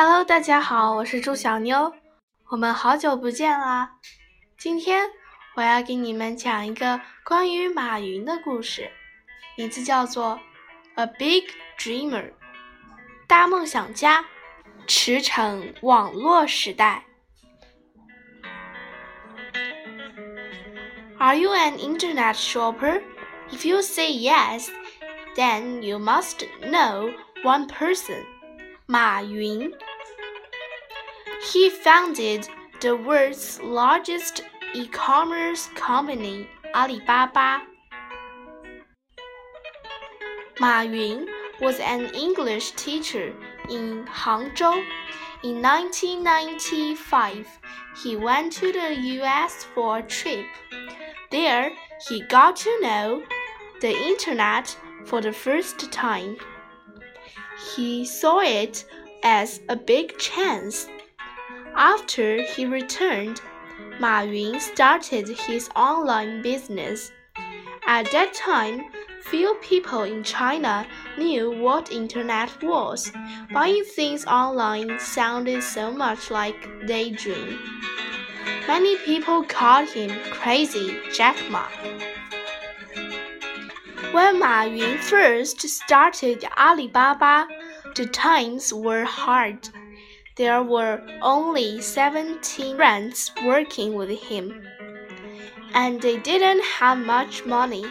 Hello，大家好，我是朱小妞，我们好久不见啦！今天我要给你们讲一个关于马云的故事，名字叫做《A Big Dreamer》，大梦想家，驰骋网络时代。Are you an internet shopper? If you say yes, then you must know one person. 马云 He founded the world's largest e-commerce company, Alibaba. Ma Yun was an English teacher in Hangzhou. In 1995, he went to the US for a trip. There, he got to know the internet for the first time. He saw it as a big chance. After he returned, Ma Yun started his online business. At that time, few people in China knew what internet was. Buying things online sounded so much like daydream. Many people called him crazy Jack Ma. When Ma Yun first started Alibaba, the times were hard. There were only 17 friends working with him, and they didn't have much money.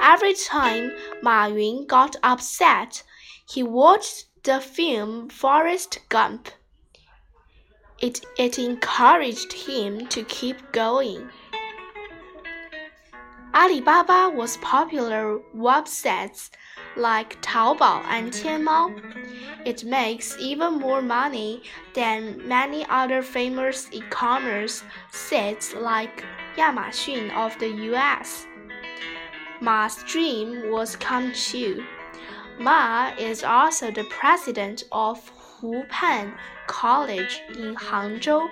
Every time Ma Yun got upset, he watched the film Forrest Gump. It, it encouraged him to keep going. Alibaba was popular websites like Taobao and Tianmao. It makes even more money than many other famous e-commerce sites like Yamashun of the US. Ma's dream was come true. Ma is also the president of Hupan College in Hangzhou.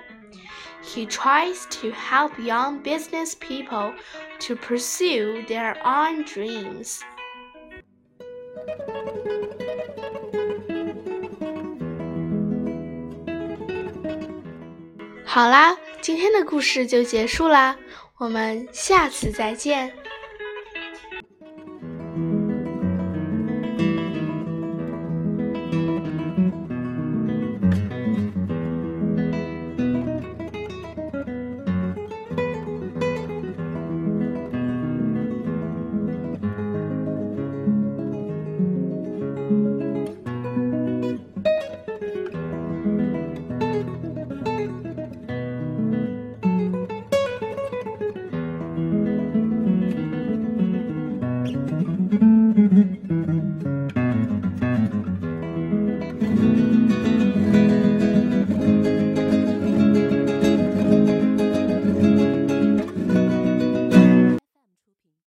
He tries to help young business people to pursue their own dreams 好啦今天的故事就结束啦我们下次再见